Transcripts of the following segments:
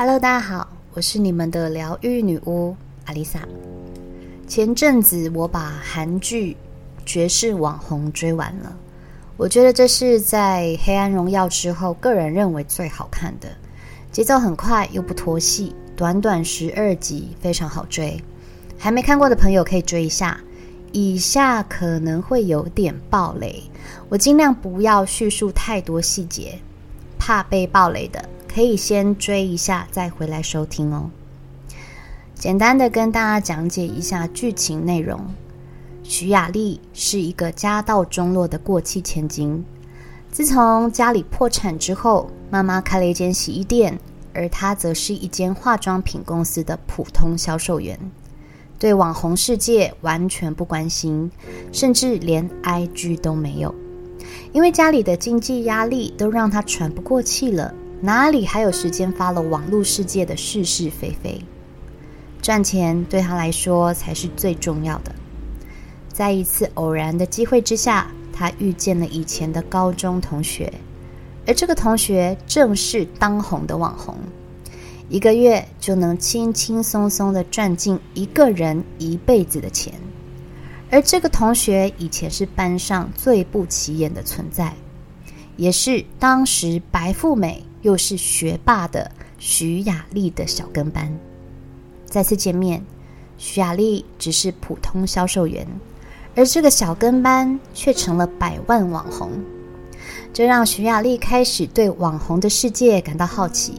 Hello，大家好，我是你们的疗愈女巫阿丽萨。前阵子我把韩剧《绝世网红》追完了，我觉得这是在《黑暗荣耀》之后个人认为最好看的，节奏很快又不拖戏，短短十二集，非常好追。还没看过的朋友可以追一下。以下可能会有点爆雷，我尽量不要叙述太多细节，怕被爆雷的可以先追一下再回来收听哦。简单的跟大家讲解一下剧情内容：徐雅丽是一个家道中落的过气千金，自从家里破产之后，妈妈开了一间洗衣店，而她则是一间化妆品公司的普通销售员。对网红世界完全不关心，甚至连 IG 都没有，因为家里的经济压力都让她喘不过气了，哪里还有时间发了网络世界的是是非非？赚钱对他来说才是最重要的。在一次偶然的机会之下，他遇见了以前的高中同学，而这个同学正是当红的网红。一个月就能轻轻松松地赚进一个人一辈子的钱，而这个同学以前是班上最不起眼的存在，也是当时白富美又是学霸的徐雅丽的小跟班。再次见面，徐雅丽只是普通销售员，而这个小跟班却成了百万网红，这让徐雅丽开始对网红的世界感到好奇。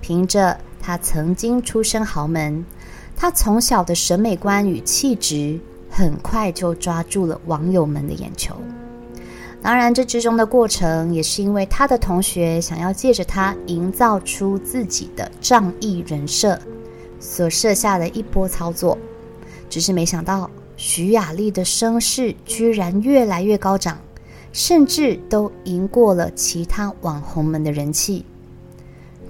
凭着他曾经出身豪门，他从小的审美观与气质，很快就抓住了网友们的眼球。当然，这之中的过程也是因为他的同学想要借着他营造出自己的仗义人设所设下的一波操作。只是没想到，徐雅丽的声势居然越来越高涨，甚至都赢过了其他网红们的人气。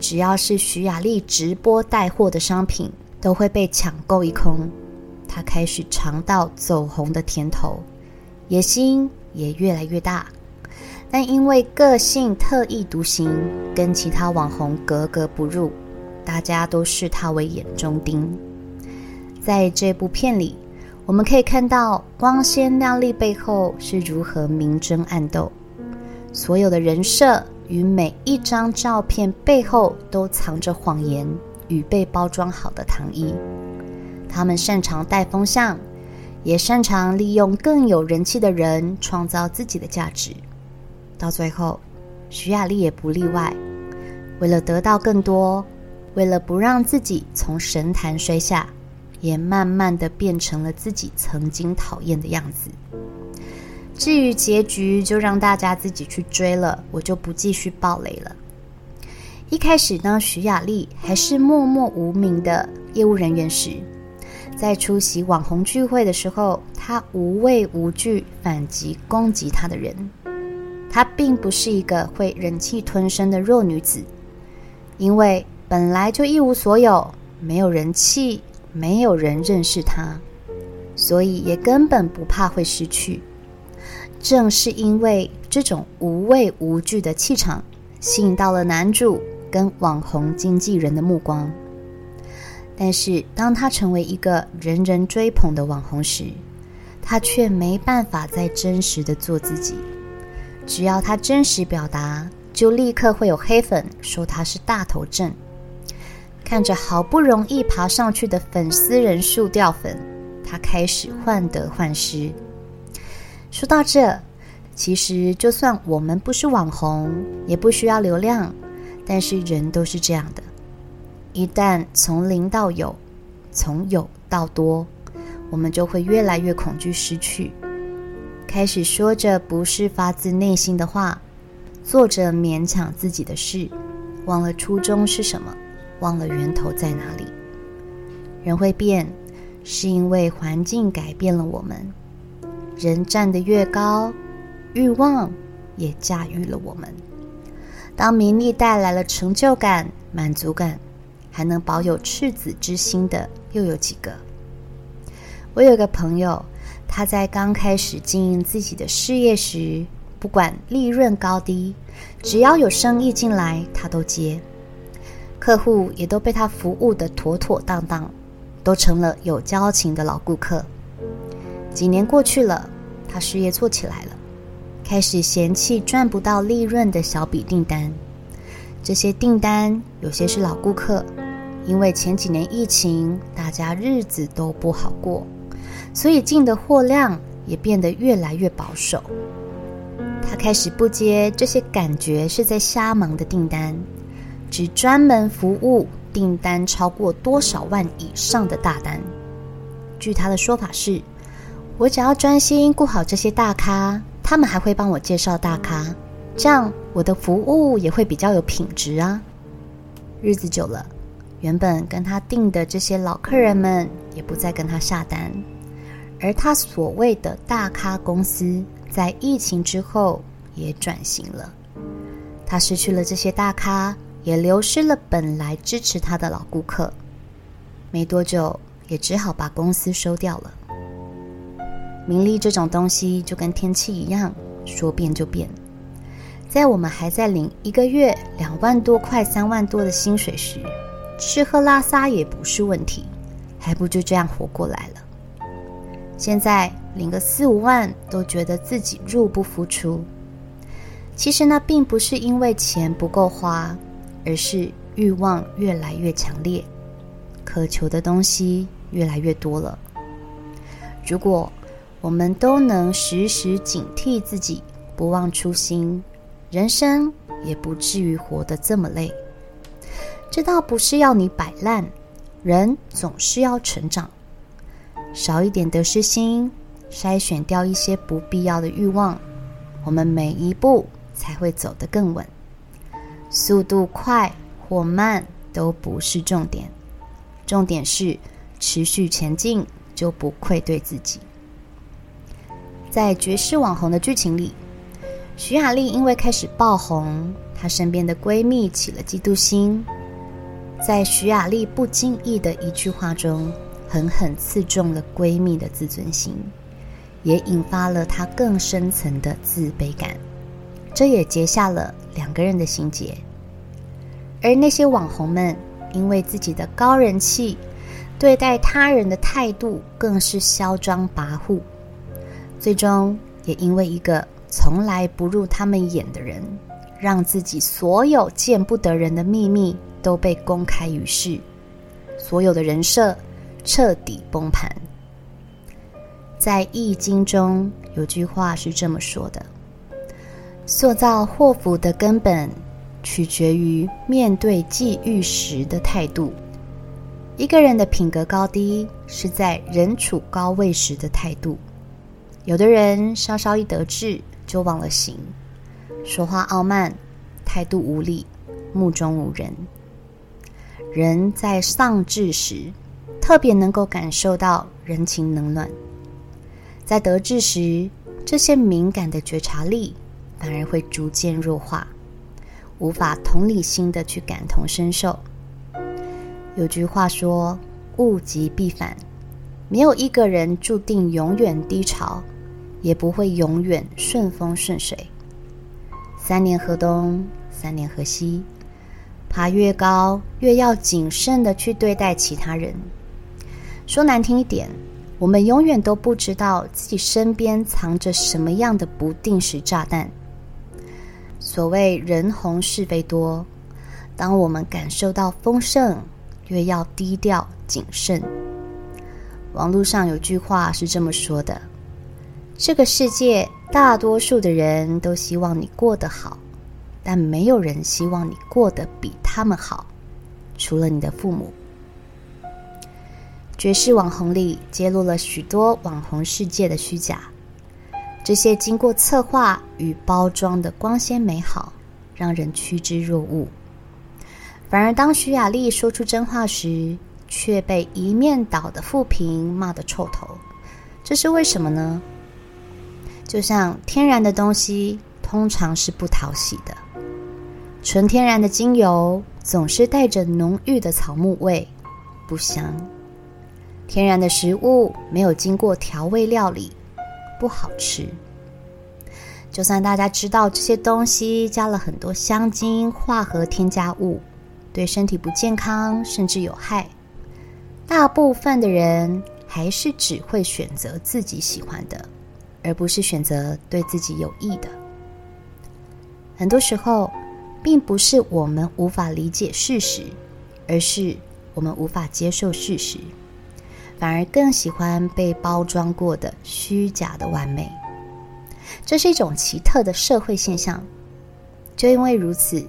只要是徐雅丽直播带货的商品，都会被抢购一空。她开始尝到走红的甜头，野心也越来越大。但因为个性特立独行，跟其他网红格格不入，大家都视他为眼中钉。在这部片里，我们可以看到光鲜亮丽背后是如何明争暗斗，所有的人设。与每一张照片背后都藏着谎言与被包装好的糖衣。他们擅长带风向，也擅长利用更有人气的人创造自己的价值。到最后，徐雅丽也不例外。为了得到更多，为了不让自己从神坛摔下，也慢慢的变成了自己曾经讨厌的样子。至于结局，就让大家自己去追了，我就不继续爆雷了。一开始呢，徐雅丽还是默默无名的业务人员时，在出席网红聚会的时候，她无畏无惧反击攻击她的人。她并不是一个会忍气吞声的弱女子，因为本来就一无所有，没有人气，没有人认识她，所以也根本不怕会失去。正是因为这种无畏无惧的气场，吸引到了男主跟网红经纪人的目光。但是，当他成为一个人人追捧的网红时，他却没办法再真实的做自己。只要他真实表达，就立刻会有黑粉说他是大头症。看着好不容易爬上去的粉丝人数掉粉，他开始患得患失。说到这，其实就算我们不是网红，也不需要流量，但是人都是这样的。一旦从零到有，从有到多，我们就会越来越恐惧失去，开始说着不是发自内心的话，做着勉强自己的事，忘了初衷是什么，忘了源头在哪里。人会变，是因为环境改变了我们。人站得越高，欲望也驾驭了我们。当名利带来了成就感、满足感，还能保有赤子之心的，又有几个？我有个朋友，他在刚开始经营自己的事业时，不管利润高低，只要有生意进来，他都接。客户也都被他服务得妥妥当当，都成了有交情的老顾客。几年过去了，他事业做起来了，开始嫌弃赚不到利润的小笔订单。这些订单有些是老顾客，因为前几年疫情，大家日子都不好过，所以进的货量也变得越来越保守。他开始不接这些感觉是在瞎忙的订单。只专门服务订单超过多少万以上的大单。据他的说法是，我只要专心顾好这些大咖，他们还会帮我介绍大咖，这样我的服务也会比较有品质啊。日子久了，原本跟他订的这些老客人们也不再跟他下单，而他所谓的大咖公司在疫情之后也转型了，他失去了这些大咖。也流失了本来支持他的老顾客，没多久也只好把公司收掉了。名利这种东西就跟天气一样，说变就变。在我们还在领一个月两万多块、三万多的薪水时，吃喝拉撒也不是问题，还不就这样活过来了。现在领个四五万，都觉得自己入不敷出。其实那并不是因为钱不够花。而是欲望越来越强烈，渴求的东西越来越多了。如果我们都能时时警惕自己，不忘初心，人生也不至于活得这么累。这倒不是要你摆烂，人总是要成长，少一点得失心，筛选掉一些不必要的欲望，我们每一步才会走得更稳。速度快或慢都不是重点，重点是持续前进，就不愧对自己。在绝世网红的剧情里，徐雅丽因为开始爆红，她身边的闺蜜起了嫉妒心，在徐雅丽不经意的一句话中，狠狠刺中了闺蜜的自尊心，也引发了她更深层的自卑感。这也结下了两个人的心结，而那些网红们因为自己的高人气，对待他人的态度更是嚣张跋扈，最终也因为一个从来不入他们眼的人，让自己所有见不得人的秘密都被公开于世，所有的人设彻底崩盘。在《易经》中有句话是这么说的。塑造祸福的根本，取决于面对际遇时的态度。一个人的品格高低，是在人处高位时的态度。有的人稍稍一得志就忘了形，说话傲慢，态度无礼，目中无人。人在丧志时，特别能够感受到人情冷暖；在得志时，这些敏感的觉察力。反而会逐渐弱化，无法同理心的去感同身受。有句话说：“物极必反”，没有一个人注定永远低潮，也不会永远顺风顺水。三年河东，三年河西，爬越高，越要谨慎的去对待其他人。说难听一点，我们永远都不知道自己身边藏着什么样的不定时炸弹。所谓人红是非多，当我们感受到丰盛，越要低调谨慎。网络上有句话是这么说的：这个世界大多数的人都希望你过得好，但没有人希望你过得比他们好，除了你的父母。绝世网红里揭露了许多网红世界的虚假。这些经过策划与包装的光鲜美好，让人趋之若鹜。反而当徐雅丽说出真话时，却被一面倒的负评骂得臭头。这是为什么呢？就像天然的东西通常是不讨喜的，纯天然的精油总是带着浓郁的草木味，不香。天然的食物没有经过调味料理。不好吃。就算大家知道这些东西加了很多香精、化合添加物，对身体不健康，甚至有害。大部分的人还是只会选择自己喜欢的，而不是选择对自己有益的。很多时候，并不是我们无法理解事实，而是我们无法接受事实，反而更喜欢被包装过的虚假的完美。这是一种奇特的社会现象。就因为如此，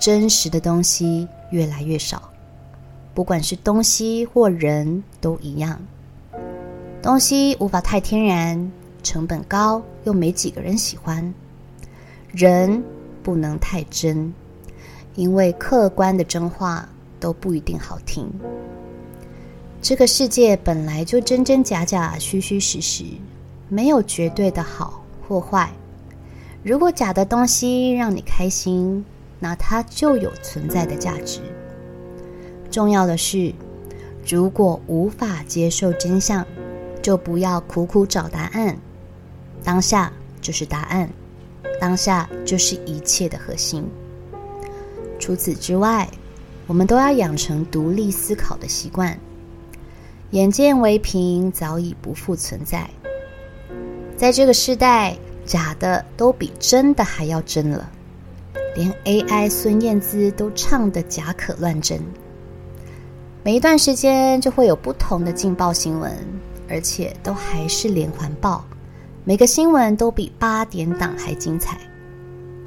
真实的东西越来越少，不管是东西或人都一样。东西无法太天然，成本高又没几个人喜欢。人不能太真，因为客观的真话都不一定好听。这个世界本来就真真假假、虚虚实实，没有绝对的好或坏。如果假的东西让你开心，那它就有存在的价值。重要的是，如果无法接受真相，就不要苦苦找答案。当下就是答案，当下就是一切的核心。除此之外，我们都要养成独立思考的习惯。眼见为凭早已不复存在，在这个时代。假的都比真的还要真了，连 AI 孙燕姿都唱得假可乱真。每一段时间就会有不同的劲爆新闻，而且都还是连环爆，每个新闻都比八点档还精彩。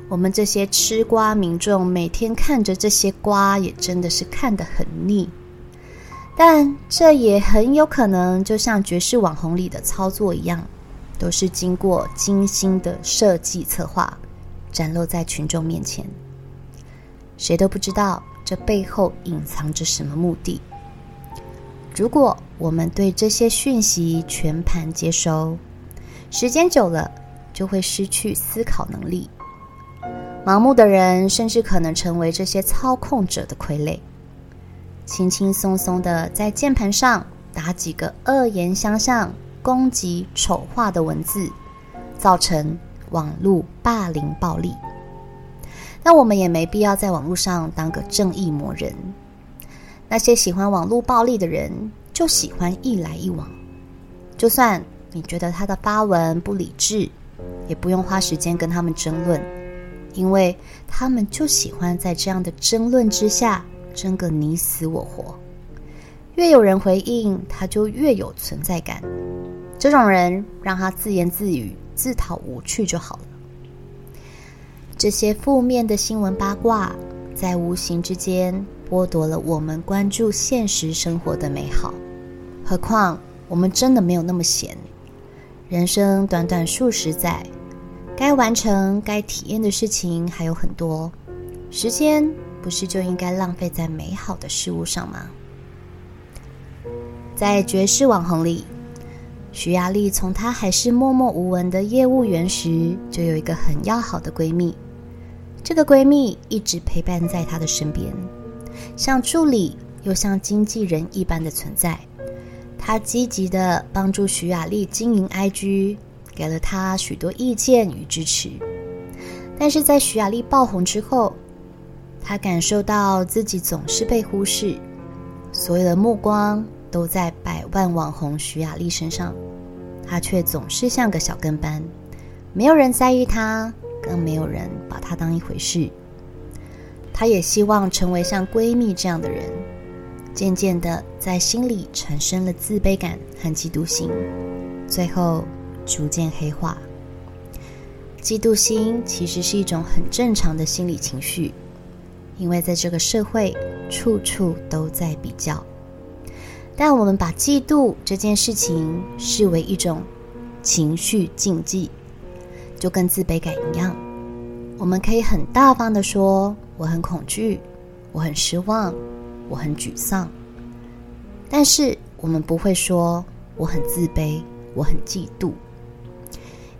我们这些吃瓜民众每天看着这些瓜，也真的是看得很腻。但这也很有可能就像绝世网红里的操作一样。都是经过精心的设计策划，展露在群众面前。谁都不知道这背后隐藏着什么目的。如果我们对这些讯息全盘接收，时间久了就会失去思考能力。盲目的人甚至可能成为这些操控者的傀儡，轻轻松松的在键盘上打几个恶言相向。攻击丑化的文字，造成网络霸凌暴力。那我们也没必要在网络上当个正义魔人。那些喜欢网络暴力的人，就喜欢一来一往。就算你觉得他的发文不理智，也不用花时间跟他们争论，因为他们就喜欢在这样的争论之下争个你死我活。越有人回应，他就越有存在感。这种人让他自言自语、自讨无趣就好了。这些负面的新闻八卦，在无形之间剥夺了我们关注现实生活的美好。何况我们真的没有那么闲，人生短短数十载，该完成、该体验的事情还有很多，时间不是就应该浪费在美好的事物上吗？在绝世网红里。徐雅丽从她还是默默无闻的业务员时，就有一个很要好的闺蜜。这个闺蜜一直陪伴在她的身边，像助理又像经纪人一般的存在。她积极地帮助徐雅丽经营 IG，给了她许多意见与支持。但是在徐雅丽爆红之后，她感受到自己总是被忽视，所有的目光都在百万网红徐雅丽身上。她却总是像个小跟班，没有人在意她，更没有人把她当一回事。她也希望成为像闺蜜这样的人，渐渐的在心里产生了自卑感和嫉妒心，最后逐渐黑化。嫉妒心其实是一种很正常的心理情绪，因为在这个社会，处处都在比较。但我们把嫉妒这件事情视为一种情绪禁忌，就跟自卑感一样。我们可以很大方地说：“我很恐惧，我很失望，我很沮丧。”但是我们不会说“我很自卑，我很嫉妒”，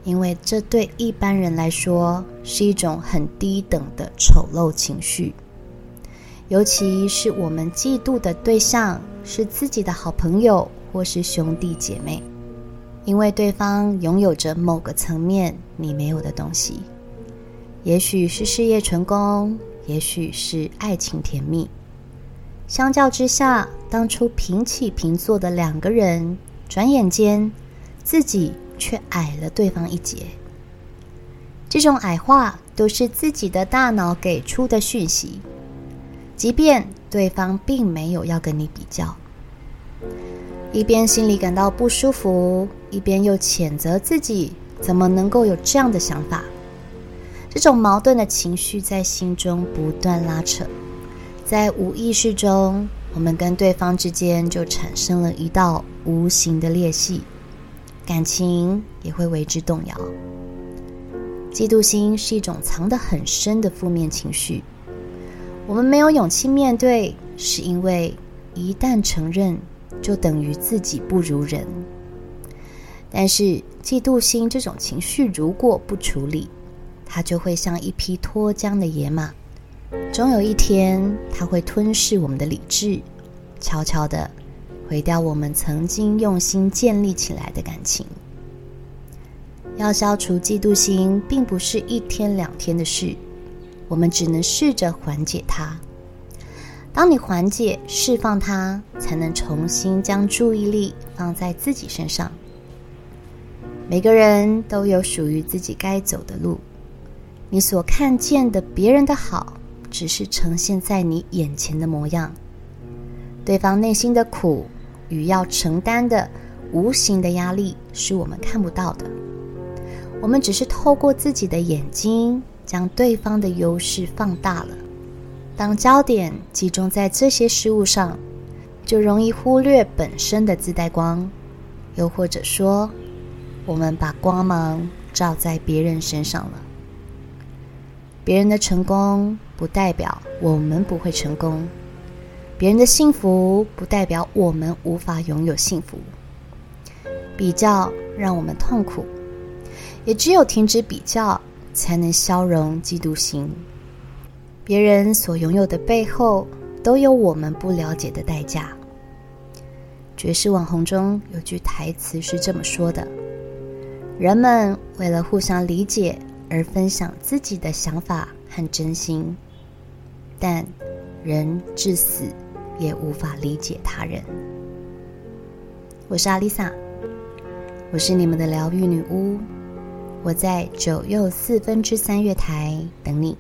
因为这对一般人来说是一种很低等的丑陋情绪。尤其是我们嫉妒的对象是自己的好朋友或是兄弟姐妹，因为对方拥有着某个层面你没有的东西，也许是事业成功，也许是爱情甜蜜，相较之下，当初平起平坐的两个人，转眼间自己却矮了对方一截。这种矮化都是自己的大脑给出的讯息，即便对方并没有要跟你比较。一边心里感到不舒服，一边又谴责自己怎么能够有这样的想法。这种矛盾的情绪在心中不断拉扯。在无意识中，我们跟对方之间就产生了一道无形的裂隙，感情也会为之动摇。嫉妒心是一种藏得很深的负面情绪，我们没有勇气面对，是因为一旦承认，就等于自己不如人。但是，嫉妒心这种情绪如果不处理，它就会像一匹脱缰的野马。总有一天，它会吞噬我们的理智，悄悄地毁掉我们曾经用心建立起来的感情。要消除嫉妒心，并不是一天两天的事，我们只能试着缓解它。当你缓解、释放它，才能重新将注意力放在自己身上。每个人都有属于自己该走的路，你所看见的别人的好，只是呈现在你眼前的模样，对方内心的苦与要承担的无形的压力是我们看不到的。我们只是透过自己的眼睛，将对方的优势放大了。当焦点集中在这些事物上，就容易忽略本身的自带光，又或者说，我们把光芒照在别人身上了。别人的成功不代表我们不会成功，别人的幸福不代表我们无法拥有幸福。比较让我们痛苦，也只有停止比较，才能消融嫉妒心。别人所拥有的背后，都有我们不了解的代价。绝世网红中有句台词是这么说的：“人们为了互相理解。”而分享自己的想法和真心，但人至死也无法理解他人。我是阿丽萨，我是你们的疗愈女巫，我在九又四分之三月台等你。